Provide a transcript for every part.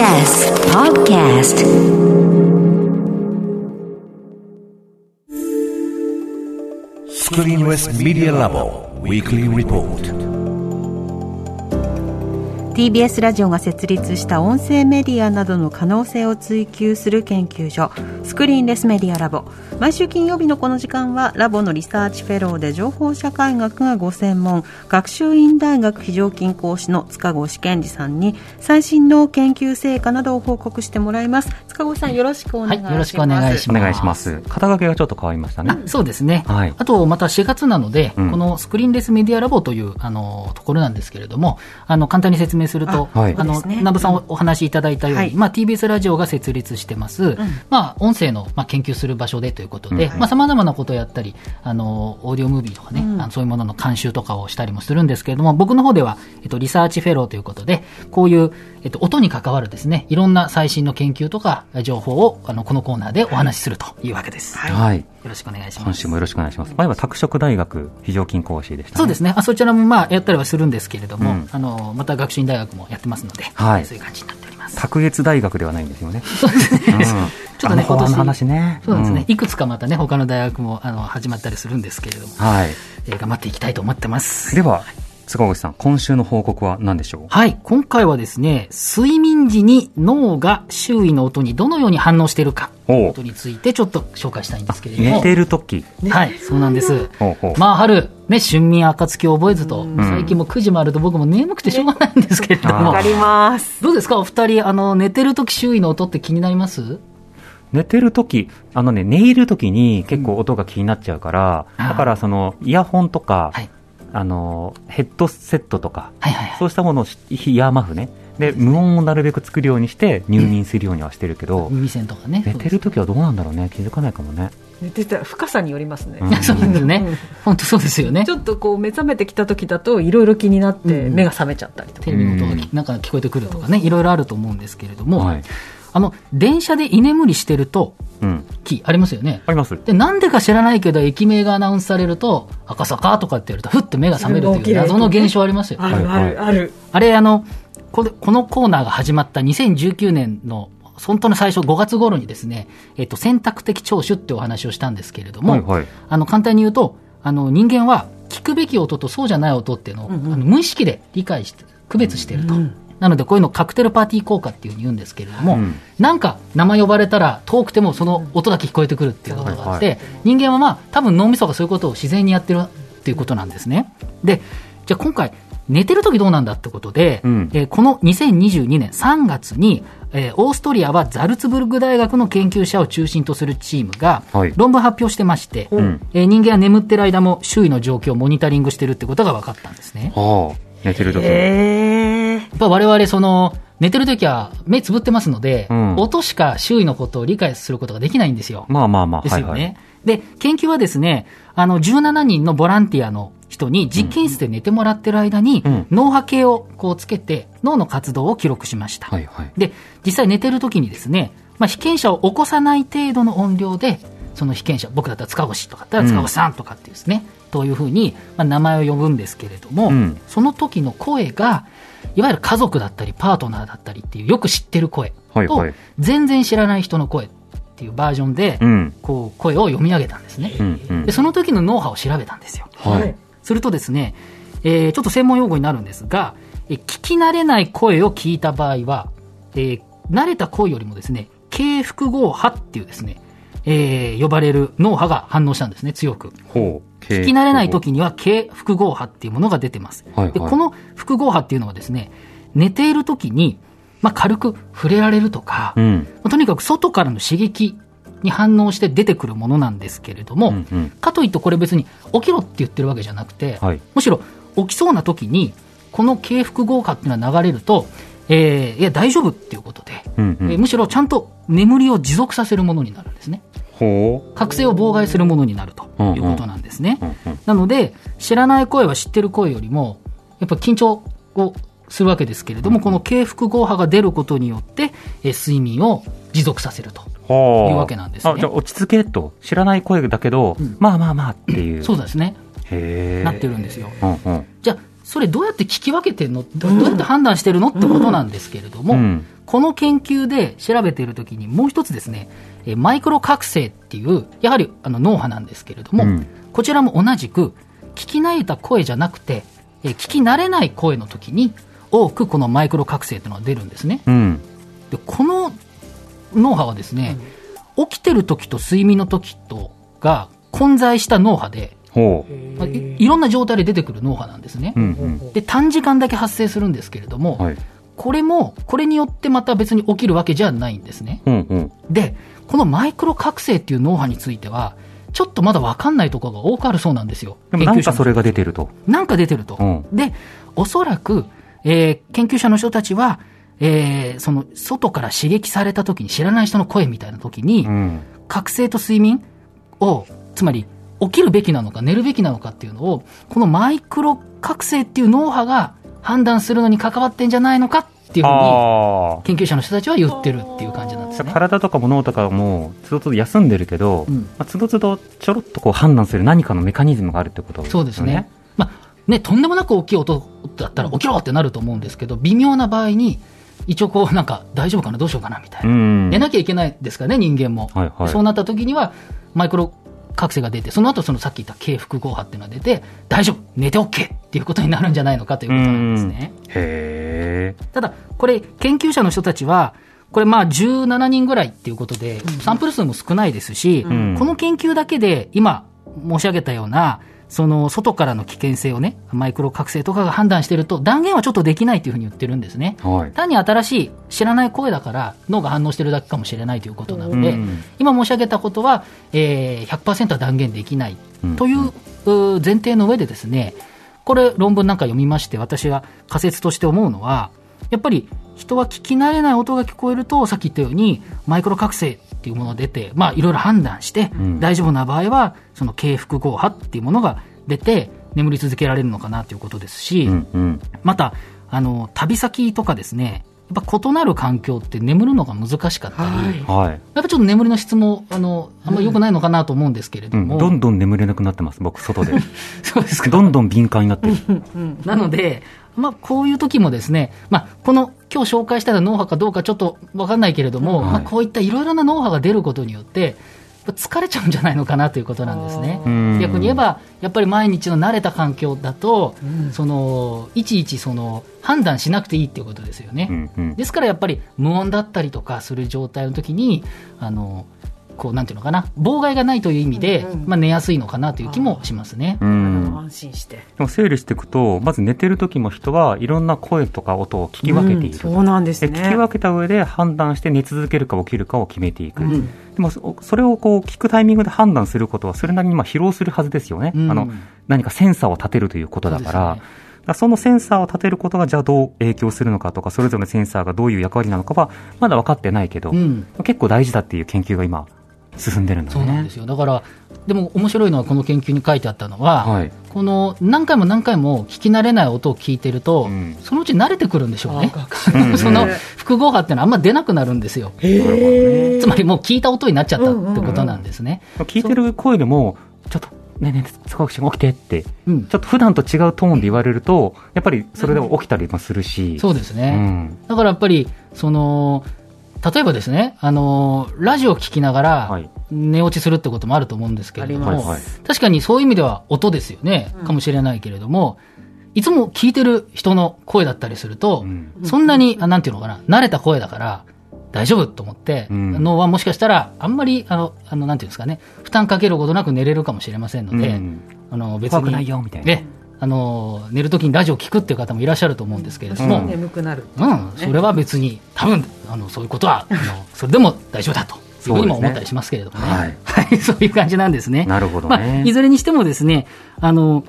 Screen Podcast. Media Lab Weekly Report. TBS ラジオが設立した音声メディアなどの可能性を追求する研究所スクリーンレスメディアラボ。毎週金曜日のこの時間はラボのリサーチフェローで情報社会学がご専門学習院大学非常勤講師の塚越健司さんに最新の研究成果などを報告してもらいます。塚越さんよろしくお願いします、はい、よろしくお願いします。お願いします。肩書きがちょっと変わりましたね。そうですね、はい、あとまた4月なので、うん、このスクリーンレスメディアラボというあのところなんですけれどもあの簡単に説明するとあ、はい、あの、ね、南部さんお話しいただいたように、はい、まあ、TBS ラジオが設立してます、うん、まあ、音声の、まあ、研究する場所でということでさまざ、まなことをやったりあのオーディオムービーとかね、うん、あのそういうものの監修とかをしたりもするんですけれども僕の方では、えっと、リサーチフェローということでこういう、えっと、音に関わるですねいろんな最新の研究とか情報をあのこのコーナーでお話しするというわけです。はい、はい、よろしくお願いします。今週もよろしくお願いします。前は拓殖大学非常勤講師でした、ね、そうですね。あそちらもまあやったりはするんですけれども、うん、あのまた学習院大学もやってますので、はい、そういう感じになっております。卓越大学ではないんですよね。そうですね。うん ちょっとね、今年。話ね。そうですね、いくつかまたね、他の大学も、あの、始まったりするんですけれども。はい。えー、頑張っていきたいと思ってます。では、塚越さん、今週の報告は何でしょう？はい、今回はですね、睡眠時に脳が周囲の音にどのように反応しているかことについてちょっと紹介したいんですけれども。寝てる時。はい、そうなんです。ほうほう。まあ、春、ね、春眠暁を覚えずと、最近も9時もあると僕も眠くてしょうがないんですけれども。わかります。どうですか、お二人、あの、寝てる時周囲の音って気になります？寝てる時あのね、寝入る時に結構音が気になっちゃうから、うん、だからその、イヤホンとか、はいあのヘッドセットとか、はいはいはい、そうしたものをイヤーマフね。で無音をなるべく作るようにして入眠するようにはしてるけど、耳栓とかね。寝てる時はどうなんだろうね？気づかないかもね。寝てた深さによりますね、うん、そうですね、本当そうですよね。ちょっとこう目覚めてきた時だといろいろ気になって目が覚めちゃったりとか、テレビの音がなんか聞こえてくるとかねいろいろあると思うんですけれども、はいあの、電車で居眠りしてると、うん、木ありますよね。あります。で、なんでか知らないけど、駅名がアナウンスされると、赤坂とかって言うと、ふって目が覚めるという謎の現象ありますよ。あるあるある。あれ、あの、ここのコーナーが始まった2019年の本当の最初、5月頃にですね、えっと、選択的聴取ってお話をしたんですけれども、はいはい、あの、簡単に言うと、あの、人間は聞くべき音とそうじゃない音っていうのを、うんうん、あの無意識で理解して、区別していると。うんなのでこういうのカクテルパーティー効果っていうふうに言うんですけれども、うん、なんか名前呼ばれたら遠くてもその音だけ聞こえてくるっていうことがあって、人間はまあ多分脳みそがそういうことを自然にやってるっていうことなんですね。で、じゃあ今回寝てる時どうなんだってことで、うん、えー、この2022年3月に、えー、オーストリアはザルツブルグ大学の研究者を中心とするチームが論文発表してまして、はい、えー、人間は眠ってる間も周囲の状況をモニタリングしてるってことが分かったんですね。はあ。寝てる時えやっぱ我々その、寝てる時は目つぶってますので、うん、音しか周囲のことを理解することができないんですよ。まあまあまあ。ですよね。はいはい、で、研究はですね、あの、17人のボランティアの人に実験室で寝てもらってる間に、うん、脳波計をこうつけて、脳の活動を記録しました。はいはい、で、実際寝てる時にですね、まあ、被験者を起こさない程度の音量で、その被験者、僕だったら塚越とかだったら塚越さんとかっていうですね、うん、というふうに、まあ、名前を呼ぶんですけれども、うん、その時の声が、いわゆる家族だったり、パートナーだったりっていう、よく知ってる声と、全然知らない人の声っていうバージョンで、こう、声を読み上げたんですね。で、その時の脳波を調べたんですよ。はい、するとですね、えー、ちょっと専門用語になるんですが、え聞き慣れない声を聞いた場合は、えー、慣れた声よりもですね、軽複合波っていうですね、えー、呼ばれる脳波が反応したんですね、強く。聞き慣れない時には軽複合波っていうものが出てます。はいはい、で、この複合波っていうのはですね、寝ている時に、まあ、軽く触れられるとか、うん、まあ、とにかく外からの刺激に反応して出てくるものなんですけれども、うんうん、かといってこれ別に起きろって言ってるわけじゃなくて、はい、むしろ起きそうな時に、この軽複合波っていうのは流れると、えー、いや、大丈夫っていうことで、うんうん、えー、むしろちゃんと眠りを持続させるものになるんですね。覚醒を妨害するものになるということなんですね。なので、知らない声は知ってる声よりも、やっぱ緊張をするわけですけれども、この軽複合波が出ることによって、え睡眠を持続させるというわけなんですね。じゃあ落ち着けと、知らない声だけど、うん、まあまあまあっていう。そうですね。なってるんですよ。うんうん、じゃあ、それどうやって聞き分けてるの？どうやって判断してるの？ってことなんですけれども、うん、この研究で調べているときにもう一つですね、えマイクロ覚醒っていう、やはりあの脳波なんですけれども、うん、こちらも同じく、聞き慣れた声じゃなくて、え聞き慣れない声の時に、多くこのマイクロ覚醒というのが出るんですね。うん、でこの脳波はですね、起きてる時と睡眠の時とが混在した脳波で、まあ、いろんな状態で出てくる脳波なんですね、うんうん、で短時間だけ発生するんですけれども、はい、これもこれによってまた別に起きるわけじゃないんですね、うんうん、でこのマイクロ覚醒っていう脳波についてはちょっとまだ分かんないところが多くあるそうなんですよ。でもなんかそれが出てると。なんか出てると。うん、で、おそらく、えー、研究者の人たちは、えー、その外から刺激された時に知らない人の声みたいな時に、うん、覚醒と睡眠を、つまり起きるべきなのか寝るべきなのかっていうのを、このマイクロ覚醒っていう脳波が判断するのに関わってんじゃないのかっていうふうに、研究者の人たちは言ってるっていう感じなんですね。体とかも脳とかも、つどつど休んでるけど、うん、まあ、つどつどちょろっとこう判断する何かのメカニズムがあるってことですね。そうですね。まあね、とんでもなく大きい音だったら起きろってなると思うんですけど、微妙な場合に、一応こうなんか大丈夫かなどうしようかなみたいな、寝なきゃいけないですからね人間も、はいはい、そうなった時にはマイクロ覚醒が出てその後そのさっき言った軽複合波っていうのが出て大丈夫寝て OK っていうことになるんじゃないのかということなんですね。へただこれ研究者の人たちはこれまあ17人ぐらいっていうことで、サンプル数も少ないですし、うん、この研究だけで今申し上げたようなその外からの危険性をね、マイクロ覚醒とかが判断していると、断言はちょっとできないというふうに言ってるんですね。はい、単に新しい知らない声だから脳が反応してるだけかもしれないということなので、うん、今申し上げたことは、えー、100%は断言できないという、前提の上でですね、これ論文なんか読みまして、私が仮説として思うのは、やっぱり人は聞き慣れない音が聞こえると、さっき言ったように、マイクロ覚醒っていうものが出て、まあ、いろいろ判断して、大丈夫な場合は、その軽複合波っていうものが出て、眠り続けられるのかなということですし、うんうん、また、あの、旅先とかですね、やっぱ異なる環境って眠るのが難しかったり、はい、やっぱちょっと眠りの質もあのあんまり良くないのかなと思うんですけれども、うん、どんどん眠れなくなってます、僕、外で。そうですか。どんどん敏感になってる。なので、まあ、こういう時もですね、まあ、この今日紹介した脳波かどうかちょっと分かんないけれども、はい、まあ、こういったいろいろな脳波が出ることによって、疲れちゃうんじゃないのかなということなんですね。逆に言えば、やっぱり毎日の慣れた環境だと、うん、そのいちいちその判断しなくていいっていうことですよね。うんうん、ですからやっぱり無音だったりとかする状態の時に、あのこうなんていうのかな妨害がないという意味で、うんうん、まあ、寝やすいのかなという気もしますね。安心して。でも整理していくとまず寝てる時も人はいろんな声とか音を聞き分けている、そうなんですね。聞き分けた上で判断して寝続けるか起きるかを決めていく、でもそれをこう聞くタイミングで判断することはそれなりにまあ疲労するはずですよね、あの何かセンサーを立てるということだから。そのセンサーを立てることがじゃあどう影響するのかとかそれぞれのセンサーがどういう役割なのかはまだ分かってないけど、うん、結構大事だっていう研究が今進んでるんだ、ね、そうなんですよ。だからでも面白いのはこの研究に書いてあったのは、はい、この何回も何回も聞き慣れない音を聞いてると、うん、そのうち慣れてくるんでしょうね、その複合波っていうのはあんま出なくなるんですよ、つまりもう聞いた音になっちゃったってことなんですね、うんうん、聞いてる声でもちょっとねえねえ、塚越起きてって、うん、ちょっと普段と違うトーンで言われると、やっぱりそれでも起きたりもするし。そうですね。うん、だからやっぱり、その、例えばですね、あのラジオを聞きながら寝落ちするってこともあると思うんですけれども、はい、確かにそういう意味では音ですよね、うん、かもしれないけれども、いつも聞いてる人の声だったりすると、うん、そんなに、あなんていうのかな、慣れた声だから、大丈夫と思って、うん、脳はもしかしたら、あんまり、あの、あのなんていうんですかね、負担かけることなく寝れるかもしれませんので、あの別に。怖くないよ、みたいな。あの寝るときにラジオを聞くっていう方もいらっしゃると思うんですけれども、眠くなる、うん、それは別に多分あのそういうことはあの それでも大丈夫だというふうにも思ったりしますけれどもね、はい、はい、そういう感じなんですね。なるほど、ね、まあ、いずれにしてもですねあの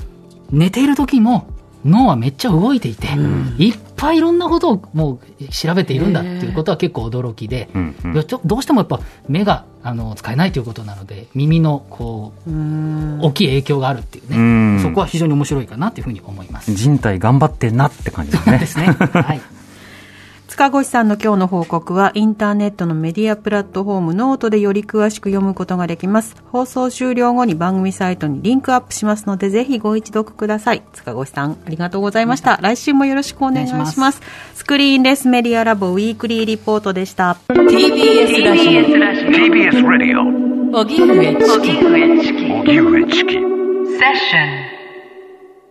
寝ている時も脳はめっちゃ動いていて、うん、いっぱいいろんなことをもう調べているんだっていうことは結構驚きで、うん。うん、どうしてもやっぱ目があの使えないということなので耳のこう大きい影響があるっていうね。そこは非常に面白いかなというふうに思います。人体頑張ってんなって感じですね。ですね。はい塚越さんの今日の報告はインターネットのメディアプラットフォームノートでより詳しく読むことができます。放送終了後に番組サイトにリンクアップしますのでぜひご一読ください。塚越さんありがとうございました。来週もよろしくお願いします。ますスクリーンレスメディアラボウィークリーリポートでした。TBS ラジオ TBS ラジオ荻上チキ荻上チキセッション